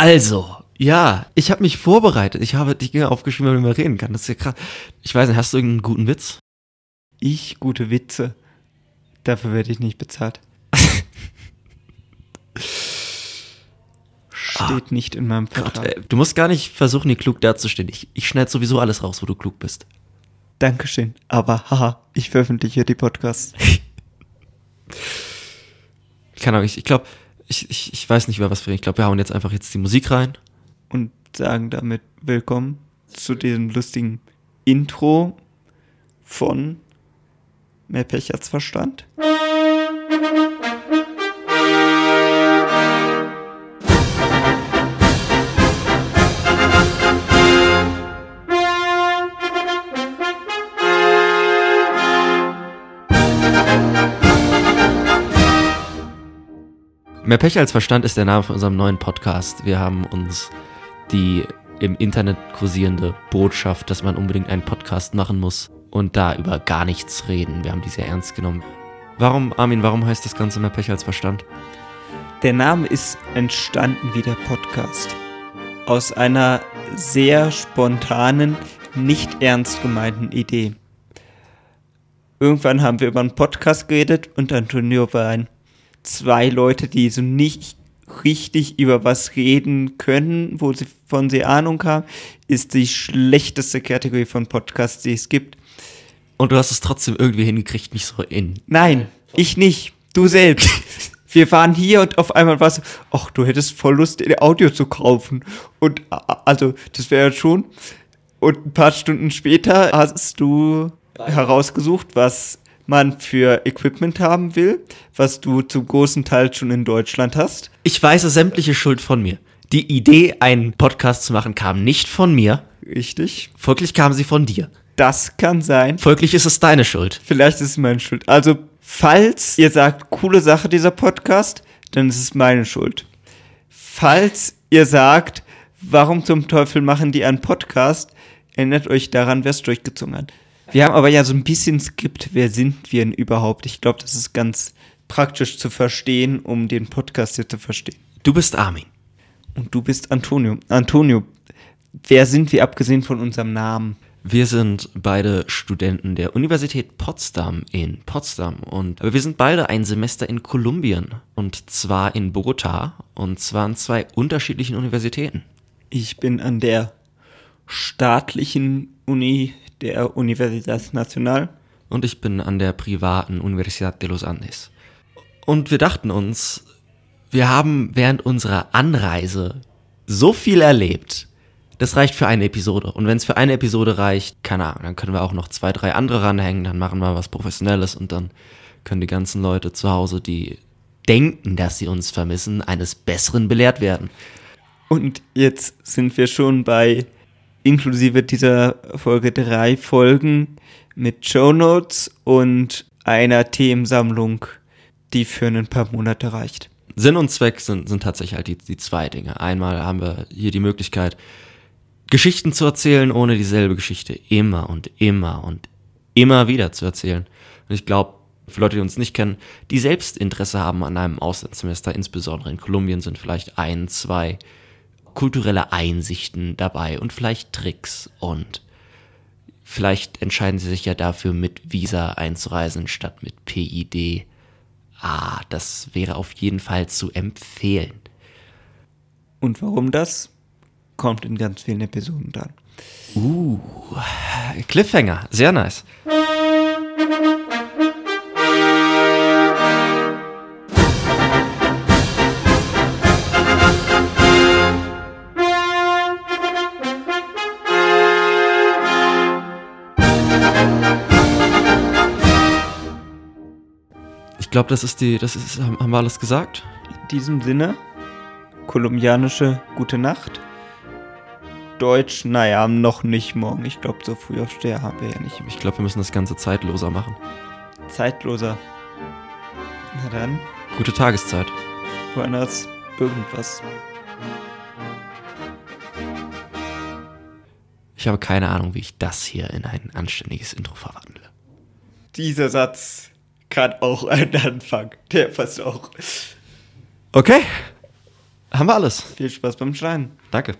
Also, ja, ich habe mich vorbereitet. Ich habe die Dinge aufgeschrieben, damit man reden kann. Das ist ja krass. Ich weiß nicht, hast du irgendeinen guten Witz? Ich gute Witze. Dafür werde ich nicht bezahlt. Steht nicht in meinem Gott, Vertrag. ey, du musst gar nicht versuchen, hier klug dazustehen. Ich, ich schneide sowieso alles raus, wo du klug bist. Dankeschön. Aber haha, ich veröffentliche die Podcasts. Keine Ahnung, ich, ich glaube, ich, ich, ich weiß nicht, über was wir reden. Ich glaube, wir hauen jetzt einfach jetzt die Musik rein. und sagen damit willkommen zu diesem lustigen Intro von Mehr Pech als Verstand. Mehr Pech als Verstand ist der Name von unserem neuen Podcast. Wir haben uns die im Internet kursierende Botschaft, dass man unbedingt einen Podcast machen muss und da über gar nichts reden. Wir haben die sehr ernst genommen. Warum, Armin, warum heißt das Ganze Mehr Pech als Verstand? Der Name ist entstanden wie der Podcast. Aus einer sehr spontanen, nicht ernst gemeinten Idee. Irgendwann haben wir über einen Podcast geredet und Antonio war ein zwei Leute, die so nicht richtig über was reden können, wo sie von sie Ahnung haben, ist die schlechteste Kategorie von Podcasts, die es gibt. Und du hast es trotzdem irgendwie hingekriegt, mich so in. Nein, ich nicht. Du selbst. Wir waren hier und auf einmal war so, ach, du hättest voll Lust, ein Audio zu kaufen. Und also, das wäre schon. Und ein paar Stunden später hast du herausgesucht, was man für Equipment haben will, was du zum großen Teil schon in Deutschland hast. Ich weise sämtliche Schuld von mir. Die Idee, einen Podcast zu machen, kam nicht von mir. Richtig. Folglich kam sie von dir. Das kann sein. Folglich ist es deine Schuld. Vielleicht ist es meine Schuld. Also, falls ihr sagt, coole Sache dieser Podcast, dann ist es meine Schuld. Falls ihr sagt, warum zum Teufel machen die einen Podcast, erinnert euch daran, wer es durchgezogen hat. Wir haben aber ja so ein bisschen Skript, wer sind wir denn überhaupt? Ich glaube, das ist ganz praktisch zu verstehen, um den Podcast hier zu verstehen. Du bist Armin. Und du bist Antonio. Antonio, wer sind wir abgesehen von unserem Namen? Wir sind beide Studenten der Universität Potsdam in Potsdam und aber wir sind beide ein Semester in Kolumbien und zwar in Bogotá und zwar an zwei unterschiedlichen Universitäten. Ich bin an der staatlichen Uni der Universidad Nacional. Und ich bin an der privaten Universidad de los Andes. Und wir dachten uns, wir haben während unserer Anreise so viel erlebt. Das reicht für eine Episode. Und wenn es für eine Episode reicht, keine Ahnung, dann können wir auch noch zwei, drei andere ranhängen, dann machen wir was Professionelles und dann können die ganzen Leute zu Hause, die denken, dass sie uns vermissen, eines Besseren belehrt werden. Und jetzt sind wir schon bei inklusive dieser Folge drei Folgen mit Show Notes und einer Themensammlung, die für ein paar Monate reicht. Sinn und Zweck sind, sind tatsächlich halt die, die zwei Dinge. Einmal haben wir hier die Möglichkeit, Geschichten zu erzählen, ohne dieselbe Geschichte immer und immer und immer wieder zu erzählen. Und ich glaube, für Leute, die uns nicht kennen, die selbst Interesse haben an einem Auslandssemester, insbesondere in Kolumbien, sind vielleicht ein, zwei kulturelle Einsichten dabei und vielleicht Tricks und vielleicht entscheiden sie sich ja dafür, mit Visa einzureisen statt mit PID. Ah, das wäre auf jeden Fall zu empfehlen. Und warum das? Kommt in ganz vielen Episoden dann. Uh, Cliffhanger, sehr nice. Ich glaube, das ist die, das ist, haben wir alles gesagt? In diesem Sinne, kolumbianische Gute Nacht. Deutsch, naja, noch nicht morgen. Ich glaube, so früh aufsteher haben wir ja nicht. Ich glaube, wir müssen das Ganze zeitloser machen. Zeitloser. Na dann, Gute Tageszeit. Buenas, irgendwas. Ich habe keine Ahnung, wie ich das hier in ein anständiges Intro verwandle. Dieser Satz kann auch einen Anfang. Der passt auch. Okay. Haben wir alles. Viel Spaß beim Schneiden. Danke.